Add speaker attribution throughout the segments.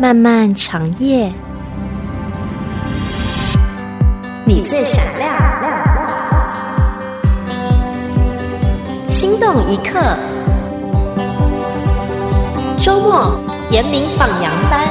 Speaker 1: 漫漫长夜，你最闪亮。心动一刻，周末严明放羊班。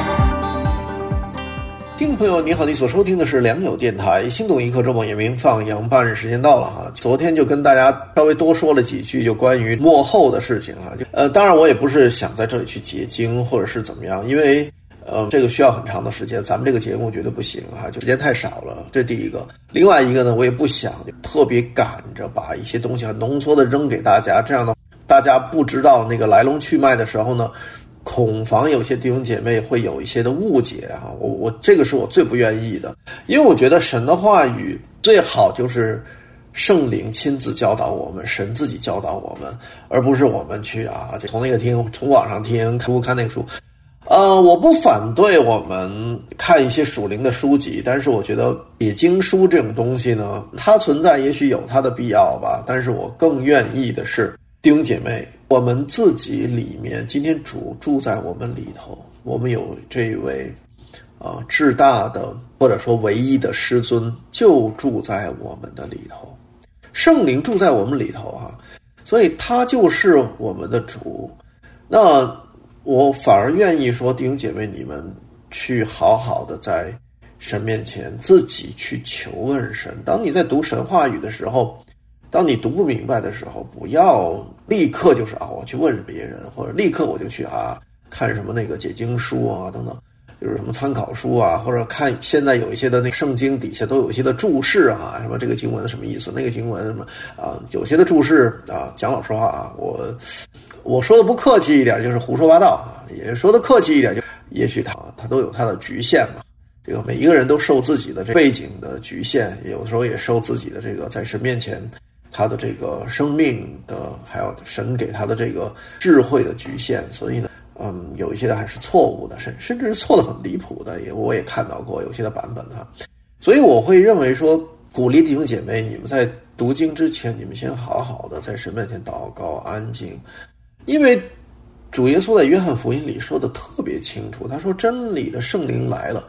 Speaker 2: 听众朋友，你好，你所收听的是良友电台《心动一刻》周末严明放羊班，时间到了哈。昨天就跟大家稍微多说了几句，就关于幕后的事情哈。呃，当然我也不是想在这里去结晶或者是怎么样，因为嗯这个需要很长的时间，咱们这个节目绝对不行哈，就时间太少了。这第一个，另外一个呢，我也不想特别赶着把一些东西很浓缩的扔给大家，这样的大家不知道那个来龙去脉的时候呢。恐防有些弟兄姐妹会有一些的误解哈，我我这个是我最不愿意的，因为我觉得神的话语最好就是圣灵亲自教导我们，神自己教导我们，而不是我们去啊，从那个听，从网上听书看那个书。呃，我不反对我们看一些属灵的书籍，但是我觉得解经书这种东西呢，它存在也许有它的必要吧，但是我更愿意的是弟兄姐妹。我们自己里面，今天主住在我们里头，我们有这位啊至大的或者说唯一的师尊，就住在我们的里头，圣灵住在我们里头哈，所以他就是我们的主。那我反而愿意说，弟兄姐妹，你们去好好的在神面前自己去求问神。当你在读神话语的时候。当你读不明白的时候，不要立刻就是啊，我去问别人，或者立刻我就去啊看什么那个解经书啊等等，就是什么参考书啊，或者看现在有一些的那圣经底下都有一些的注释啊，什么这个经文什么意思，那个经文什么啊，有些的注释啊，讲老实话啊，我我说的不客气一点就是胡说八道啊，也说的客气一点就也许他他都有他的局限嘛。这个每一个人都受自己的这背景的局限，有的时候也受自己的这个在神面前。他的这个生命的，还有神给他的这个智慧的局限，所以呢，嗯，有一些的还是错误的，甚甚至是错的很离谱的，也我也看到过有些的版本哈。所以我会认为说，鼓励弟兄姐妹，你们在读经之前，你们先好好的在神面前祷告，安静，因为主耶稣在约翰福音里说的特别清楚，他说真理的圣灵来了。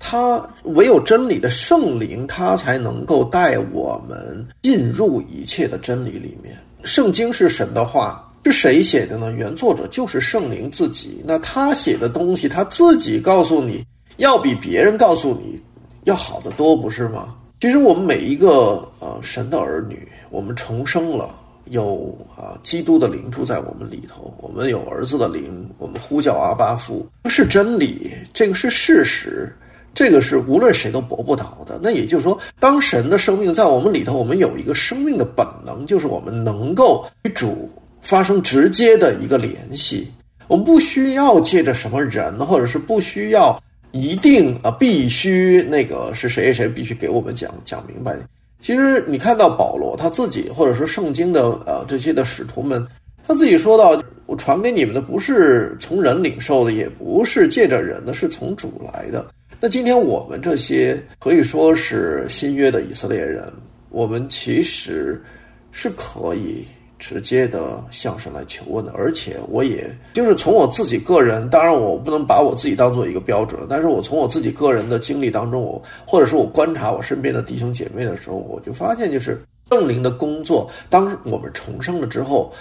Speaker 2: 他唯有真理的圣灵，他才能够带我们进入一切的真理里面。圣经是神的话，是谁写的呢？原作者就是圣灵自己。那他写的东西，他自己告诉你要比别人告诉你要好得多，不是吗？其实我们每一个呃神的儿女，我们重生了，有啊基督的灵住在我们里头，我们有儿子的灵，我们呼叫阿巴父，是真理，这个是事实。这个是无论谁都驳不倒的。那也就是说，当神的生命在我们里头，我们有一个生命的本能，就是我们能够与主发生直接的一个联系。我们不需要借着什么人，或者是不需要一定啊，必须那个是谁谁必须给我们讲讲明白。其实你看到保罗他自己，或者说圣经的呃这些的使徒们，他自己说到：“我传给你们的不是从人领受的，也不是借着人的，是从主来的。”那今天我们这些可以说是新约的以色列人，我们其实是可以直接的向神来求问的，而且我也就是从我自己个人，当然我不能把我自己当做一个标准，但是我从我自己个人的经历当中，我或者说我观察我身边的弟兄姐妹的时候，我就发现，就是圣灵的工作，当我们重生了之后，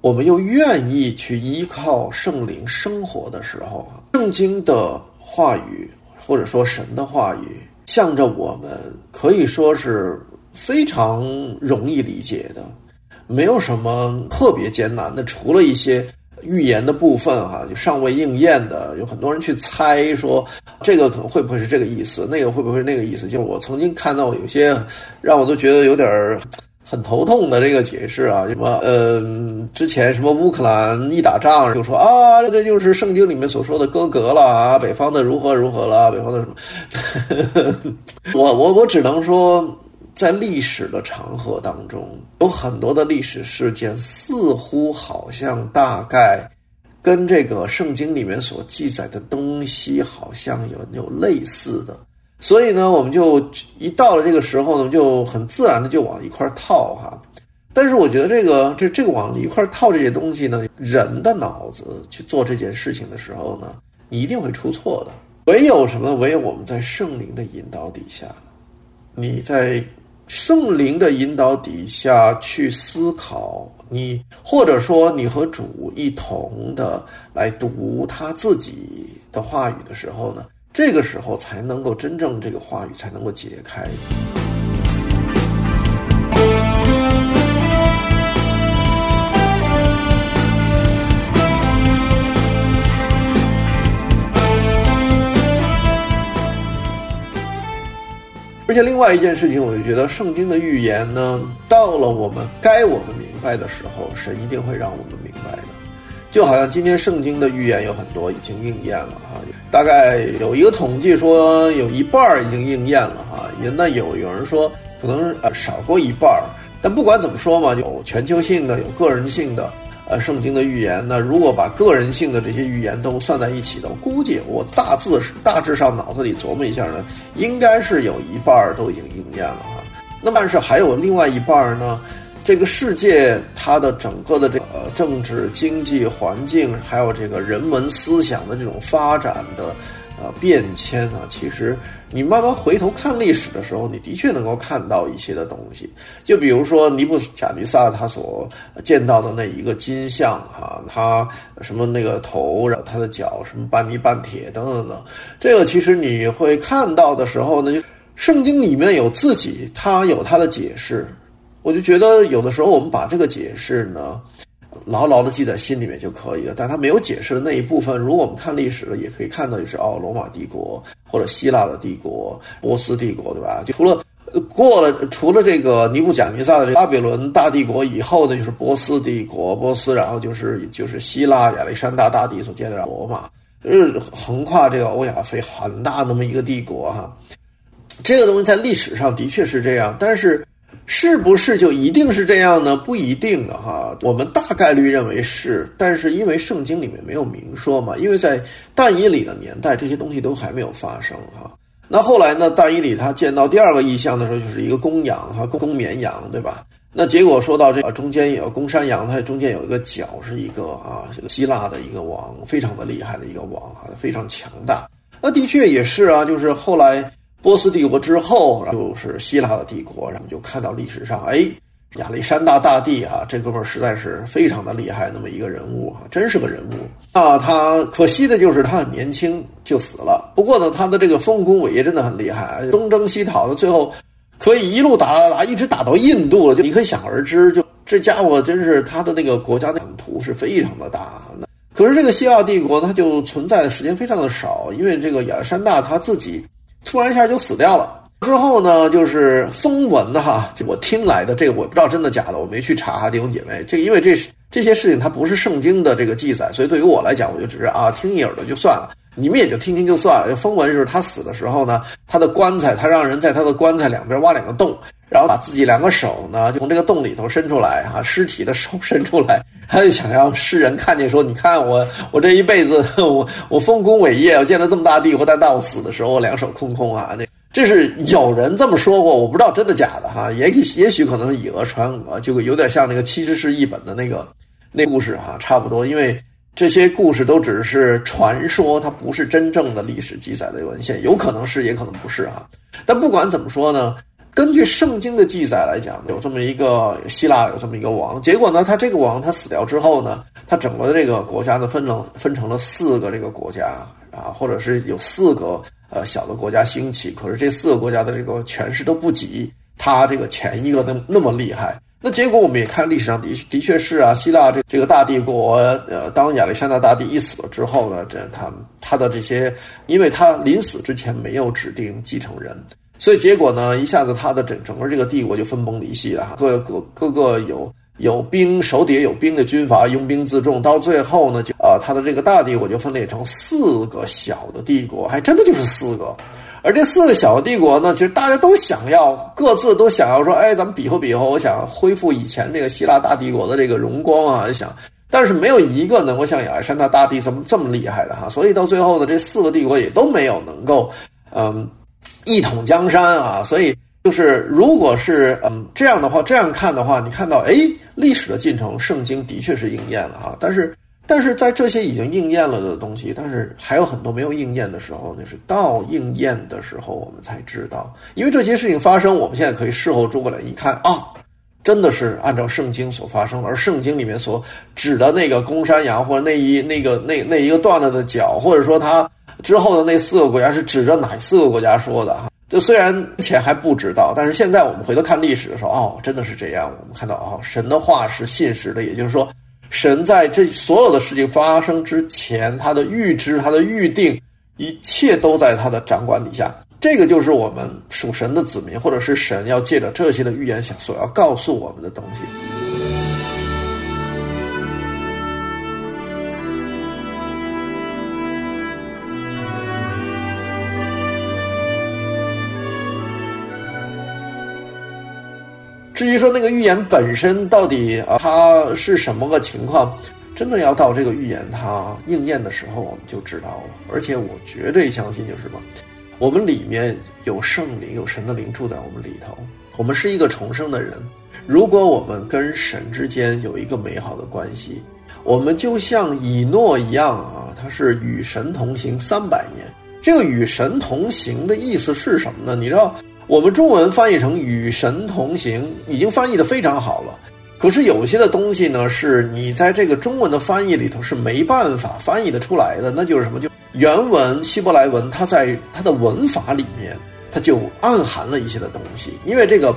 Speaker 2: 我们又愿意去依靠圣灵生活的时候，圣经的话语。或者说神的话语向着我们，可以说是非常容易理解的，没有什么特别艰难的，除了一些预言的部分哈，就尚未应验的，有很多人去猜说这个可能会不会是这个意思，那个会不会是那个意思？就我曾经看到有些让我都觉得有点儿。很头痛的这个解释啊，什么呃，之前什么乌克兰一打仗就说啊，这就是圣经里面所说的割格了啊，北方的如何如何了，北方的什么？我我我只能说，在历史的长河当中，有很多的历史事件，似乎好像大概跟这个圣经里面所记载的东西好像有有类似的。所以呢，我们就一到了这个时候呢，就很自然的就往一块套哈。但是我觉得这个这这个往一块套这些东西呢，人的脑子去做这件事情的时候呢，你一定会出错的。唯有什么？唯有我们在圣灵的引导底下，你在圣灵的引导底下去思考，你或者说你和主一同的来读他自己的话语的时候呢，这个时候才能够真正这个话语才能够解开。而且另外一件事情，我就觉得圣经的预言呢，到了我们该我们明白的时候，神一定会让我们明白的。就好像今天圣经的预言有很多已经应验了哈，大概有一个统计说有一半儿已经应验了哈，也那有有人说可能呃少过一半儿但不管怎么说嘛，有全球性的，有个人性的。呃，圣经的预言，那如果把个人性的这些预言都算在一起的，我估计我大致大致上脑子里琢磨一下呢，应该是有一半都已经应验了哈。那么但是还有另外一半呢，这个世界它的整个的这个政治、经济环境，还有这个人文思想的这种发展的。啊，变迁啊，其实你慢慢回头看历史的时候，你的确能够看到一些的东西。就比如说尼布贾尼撒他所见到的那一个金像哈，他什么那个头，然后他的脚什么半泥半铁等等等，这个其实你会看到的时候呢，圣经里面有自己，他有他的解释。我就觉得有的时候我们把这个解释呢。牢牢的记在心里面就可以了，但他没有解释的那一部分，如果我们看历史，也可以看到，就是哦，罗马帝国或者希腊的帝国、波斯帝国，对吧？就除了过了，除了这个尼布甲尼撒的这巴比伦大帝国以后呢，就是波斯帝国，波斯，然后就是就是希腊亚历山大大帝所建立的罗马，就是横跨这个欧亚非很大那么一个帝国哈。这个东西在历史上的确是这样，但是。是不是就一定是这样呢？不一定的哈。我们大概率认为是，但是因为圣经里面没有明说嘛，因为在但以理的年代，这些东西都还没有发生哈。那后来呢？但以理他见到第二个异象的时候，就是一个公羊哈，公绵羊，对吧？那结果说到这个中间有公山羊，它中间有一个角，是一个啊，希腊的一个王，非常的厉害的一个王哈，非常强大。那的确也是啊，就是后来。波斯帝国之后，就是希腊的帝国，然后就看到历史上，哎，亚历山大大帝啊，这哥们儿实在是非常的厉害，那么一个人物啊，真是个人物啊。他可惜的就是他很年轻就死了。不过呢，他的这个丰功伟业真的很厉害，东征西讨的，最后可以一路打打打，一直打到印度了。就你可想而知，就这家伙真是他的那个国家的版图是非常的大。那可是这个希腊帝国，它就存在的时间非常的少，因为这个亚历山大他自己。突然一下就死掉了。之后呢，就是风闻的哈，就我听来的，这个我不知道真的假的，我没去查哈，弟兄姐妹。这因为这这些事情它不是圣经的这个记载，所以对于我来讲，我就只是啊听一耳朵就算了，你们也就听听就算了。就风闻就是他死的时候呢，他的棺材，他让人在他的棺材两边挖两个洞。然后把自己两个手呢，就从这个洞里头伸出来，哈，尸体的手 伸出来，他就想让世人看见，说：“你看我，我这一辈子，我我丰功伟业，我建了这么大帝国，但到死的时候，我两手空空啊。”那这是有人这么说过，我不知道真的假的哈，也也许可能以讹传讹，就有点像那个七十世译本的那个那故事哈，差不多。因为这些故事都只是传说，它不是真正的历史记载的文献，有可能是，也可能不是哈。但不管怎么说呢。根据圣经的记载来讲，有这么一个希腊有这么一个王，结果呢，他这个王他死掉之后呢，他整个的这个国家呢分成分成了四个这个国家啊，或者是有四个呃小的国家兴起，可是这四个国家的这个权势都不及他这个前一个那那么厉害。那结果我们也看历史上的的确是啊，希腊这这个大帝国，呃，当亚历山大大帝一死了之后呢，这他他的这些，因为他临死之前没有指定继承人。所以结果呢，一下子他的整整个这个帝国就分崩离析了哈，各各各个有有兵手底下有兵的军阀拥兵自重，到最后呢，就啊，他的这个大帝国就分裂成四个小的帝国，还真的就是四个。而这四个小的帝国呢，其实大家都想要，各自都想要说，哎，咱们比划比划，我想恢复以前这个希腊大帝国的这个荣光啊，想，但是没有一个能够像亚历山大大帝这么这么厉害的哈，所以到最后呢，这四个帝国也都没有能够，嗯。一统江山啊，所以就是如果是嗯这样的话，这样看的话，你看到哎，历史的进程，圣经的确是应验了哈。但是但是在这些已经应验了的东西，但是还有很多没有应验的时候，那是到应验的时候我们才知道。因为这些事情发生，我们现在可以事后诸葛亮一看啊，真的是按照圣经所发生的，而圣经里面所指的那个公山羊或者那一那个那那一个断了的脚，或者说他之后的那四个国家是指着哪四个国家说的哈？就虽然前还不知道，但是现在我们回头看历史的时候，哦，真的是这样。我们看到哦，神的话是信实的，也就是说。神在这所有的事情发生之前，他的预知、他的预定，一切都在他的掌管底下。这个就是我们属神的子民，或者是神要借着这些的预言想所要告诉我们的东西。至于说那个预言本身到底啊，它是什么个情况？真的要到这个预言它应验的时候，我们就知道了。而且我绝对相信，就是什么，我们里面有圣灵，有神的灵住在我们里头。我们是一个重生的人。如果我们跟神之间有一个美好的关系，我们就像以诺一样啊，他是与神同行三百年。这个与神同行的意思是什么呢？你知道？我们中文翻译成“与神同行”已经翻译的非常好了，可是有些的东西呢，是你在这个中文的翻译里头是没办法翻译的出来的。那就是什么？就原文希伯来文，它在它的文法里面，它就暗含了一些的东西。因为这个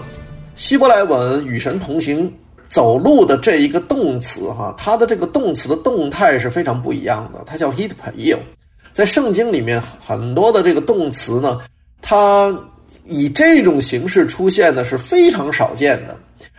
Speaker 2: 希伯来文“与神同行”走路的这一个动词，哈，它的这个动词的动态是非常不一样的。它叫 “hit p a y 在圣经里面很多的这个动词呢，它。以这种形式出现的是非常少见的，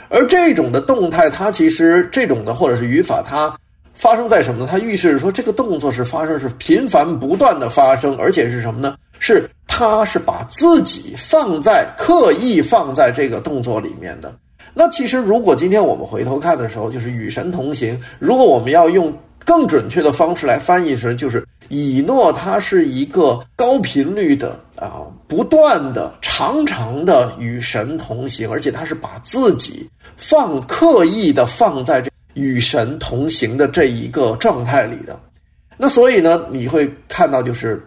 Speaker 2: 而这种的动态，它其实这种的或者是语法，它发生在什么呢？它预示着说这个动作是发生是频繁不断的发生，而且是什么呢？是它是把自己放在刻意放在这个动作里面的。那其实如果今天我们回头看的时候，就是与神同行。如果我们要用更准确的方式来翻译时，就是以诺他是一个高频率的啊，不断的、长长的与神同行，而且他是把自己放刻意的放在这与神同行的这一个状态里的。那所以呢，你会看到就是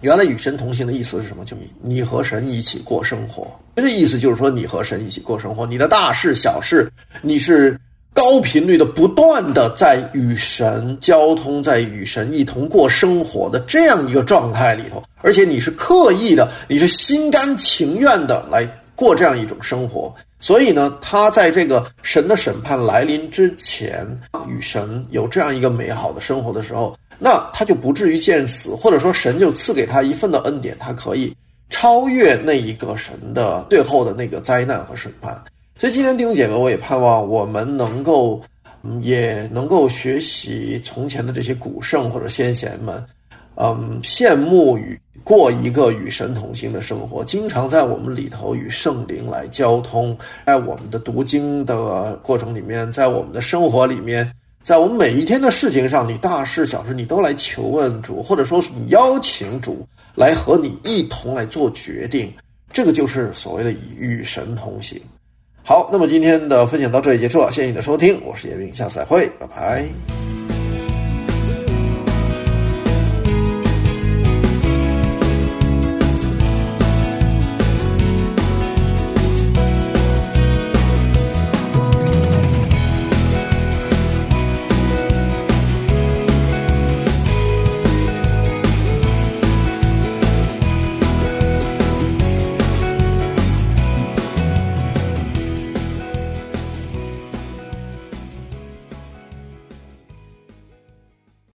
Speaker 2: 原来与神同行的意思是什么？就你你和神一起过生活，这意思就是说你和神一起过生活，你的大事小事，你是。高频率的、不断的在与神交通，在与神一同过生活的这样一个状态里头，而且你是刻意的，你是心甘情愿的来过这样一种生活。所以呢，他在这个神的审判来临之前，与神有这样一个美好的生活的时候，那他就不至于见死，或者说神就赐给他一份的恩典，他可以超越那一个神的最后的那个灾难和审判。所以今天弟兄姐妹，我也盼望我们能够，也能够学习从前的这些古圣或者先贤们，嗯，羡慕与过一个与神同行的生活，经常在我们里头与圣灵来交通，在我们的读经的过程里面，在我们的生活里面，在我们每一天的事情上，你大事小事你都来求问主，或者说是你邀请主来和你一同来做决定，这个就是所谓的与神同行。好，那么今天的分享到这里结束了，谢谢你的收听，我是严明，下次再会，拜拜。